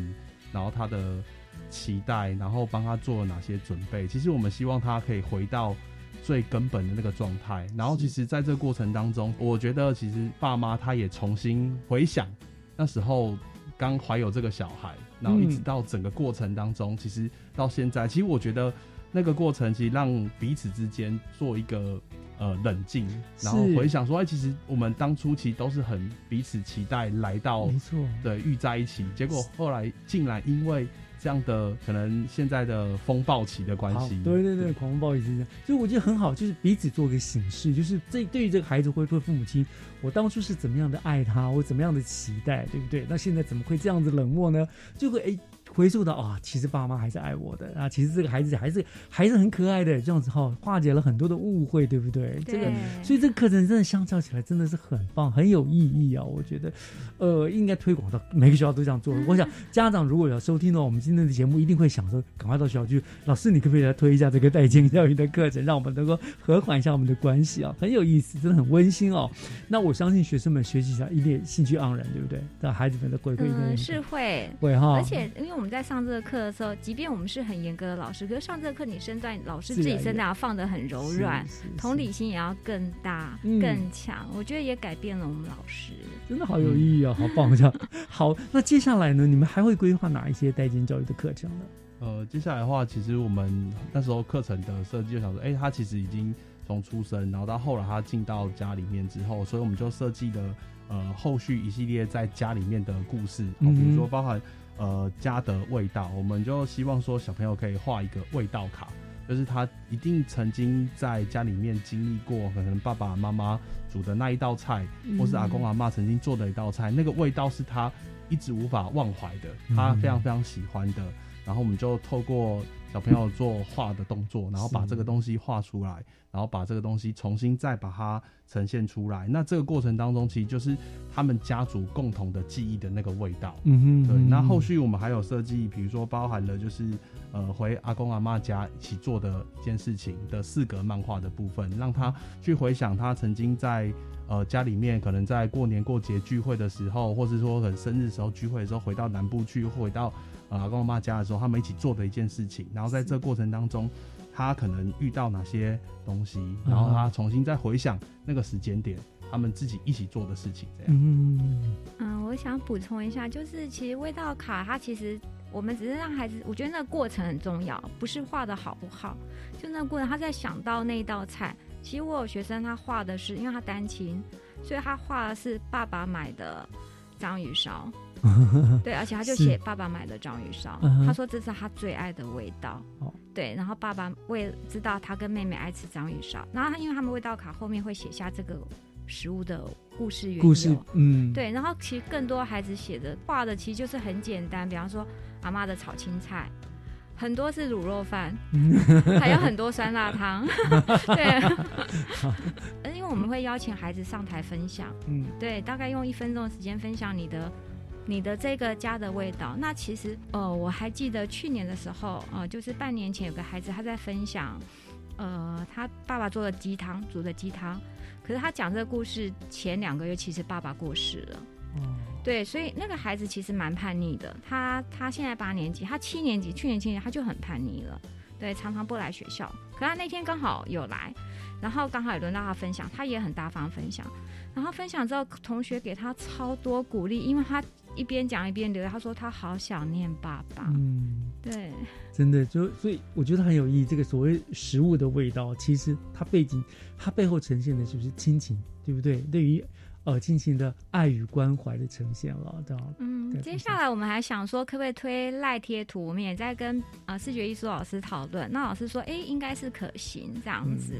然后他的期待，然后帮他做了哪些准备。其实我们希望他可以回到最根本的那个状态。然后其实在这个过程当中，我觉得其实爸妈他也重新回想那时候刚怀有这个小孩，然后一直到整个过程当中，其实到现在，其实我觉得那个过程其实让彼此之间做一个。呃，冷静，然后回想说，哎，其实我们当初其实都是很彼此期待来到，没错，对，遇在一起。结果后来竟然因为这样的可能现在的风暴期的关系，对对对，狂风暴雨是这样。所以我觉得很好，就是彼此做个醒示，就是这对于这个孩子会对父母亲，我当初是怎么样的爱他，我怎么样的期待，对不对？那现在怎么会这样子冷漠呢？就会哎。回溯到啊，其实爸妈还是爱我的啊，其实这个孩子还是还是很可爱的，这样子哈，化解了很多的误会，对不对？这个，所以这个课程真的相较起来真的是很棒，很有意义啊！我觉得，呃，应该推广到每个学校都这样做。我想家长如果要收听到我们今天的节目，一定会想说，赶快到学校去，老师你可不可以来推一下这个代间教育的课程，让我们能够和缓一下我们的关系啊？很有意思，真的很温馨哦。那我相信学生们学习起来一定兴趣盎然，对不对？让孩子们的回馈嗯，是会会哈，而且因为。我们在上这个课的时候，即便我们是很严格的老师，可是上这个课你身段，老师自己身段要放的很柔软，同理心也要更大、更强。我觉得也改变了我们老师，真的好有意义啊，好棒！这样 好，那接下来呢？你们还会规划哪一些代间教育的课程呢？呃，接下来的话，其实我们那时候课程的设计就想说，哎，他其实已经。从出生，然后到后来他进到家里面之后，所以我们就设计了呃后续一系列在家里面的故事，哦嗯比如说包含呃家的味道，我们就希望说小朋友可以画一个味道卡。就是他一定曾经在家里面经历过，可能爸爸妈妈煮的那一道菜，嗯或是阿公阿妈曾经做的一道菜，那个味道是他一直无法忘怀的，他非常非常喜欢的。然后我们就透过小朋友做画的动作，然后把这个东西画出来，然后把这个东西重新再把它呈现出来。那这个过程当中，其实就是他们家族共同的记忆的那个味道。对。嗯哼对那后续我们还有设计，比如说包含了就是呃回阿公阿妈家一起做的一件事情的四格漫画的部分，让他去回想他曾经在。呃，家里面可能在过年过节聚会的时候，或是说可能生日时候聚会的时候，回到南部去，回到呃阿公阿妈家的时候，他们一起做的一件事情。然后在这过程当中，他可能遇到哪些东西，然后他重新再回想那个时间点，他们自己一起做的事情，这样。嗯嗯，我想补充一下，就是其实味道卡它其实我们只是让孩子，我觉得那个过程很重要，不是画的好不好，就那个过程他在想到那一道菜。其实我有学生他画的是，因为他单亲，所以他画的是爸爸买的章鱼烧。对，而且他就写爸爸买的章鱼烧，嗯他说这是他最爱的味道。对，然后爸爸为知道他跟妹妹爱吃章鱼烧，然后他因为他们味道卡后面会写下这个食物的故事缘由。故事嗯对，然后其实更多孩子写的画的其实就是很简单，比方说阿妈的炒青菜。很多是卤肉饭，还有很多酸辣汤。对，因为我们会邀请孩子上台分享，嗯，对，大概用一分钟的时间分享你的你的这个家的味道。那其实，呃，我还记得去年的时候，呃，就是半年前有个孩子他在分享，呃，他爸爸做的鸡汤，煮的鸡汤。可是他讲这个故事前两个月，其实爸爸过世了。对，所以那个孩子其实蛮叛逆的。他他现在八年级，他七年级，去年七年级他就很叛逆了。对，常常不来学校。可他那天刚好有来，然后刚好也轮到他分享，他也很大方分享。然后分享之后，同学给他超多鼓励，因为他一边讲一边流泪，他说他好想念爸爸。嗯，对，真的就所以我觉得很有意义。这个所谓食物的味道，其实它背景它背后呈现的就是亲情，对不对？对于呃亲情的爱与关怀的呈现了，这样。嗯，接下来我们还想说，可不可以推赖贴图？我们也在跟呃视觉艺术老师讨论。那老师说，哎，应该是可行这样子。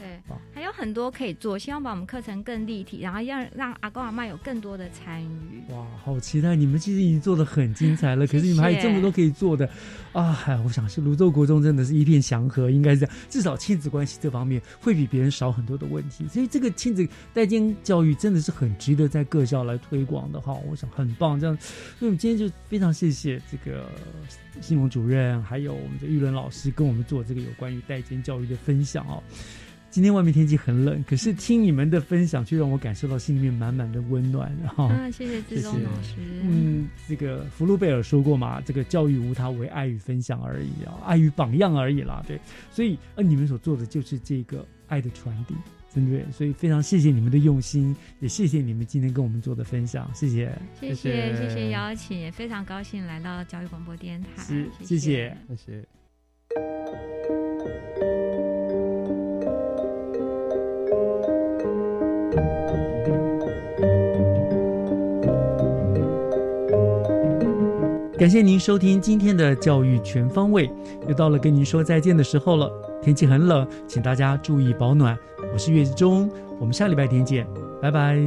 对，还有很多可以做，希望把我们课程更立体，然后让让阿公阿妈有更多的参与。哇，好期待！你们其实已经做的很精彩了，可是你们还有这么多可以做的啊！哎，我想是泸州国中真的是一片祥和，应该是这样，至少亲子关系这方面会比别人少很多的问题。所以这个亲子代间教育真的是很值得在各校来推广的哈。我想很棒，这样，所以我们今天就非常谢谢这个新蒙主任，还有我们的玉伦老师跟我们做这个有关于代间教育的分享哦。今天外面天气很冷，可是听你们的分享，却让我感受到心里面满满的温暖。哈、啊，谢谢志忠老师。嗯，这个福禄贝尔说过嘛，这个教育无他，为爱与分享而已啊，爱与榜样而已啦。对，所以呃，你们所做的就是这个爱的传递，真对。所以非常谢谢你们的用心，也谢谢你们今天跟我们做的分享，谢谢，谢谢，谢谢邀请，也非常高兴来到教育广播电台。是，谢谢，谢谢。感谢您收听今天的教育全方位，又到了跟您说再见的时候了。天气很冷，请大家注意保暖。我是岳志忠，我们下礼拜天见，拜拜。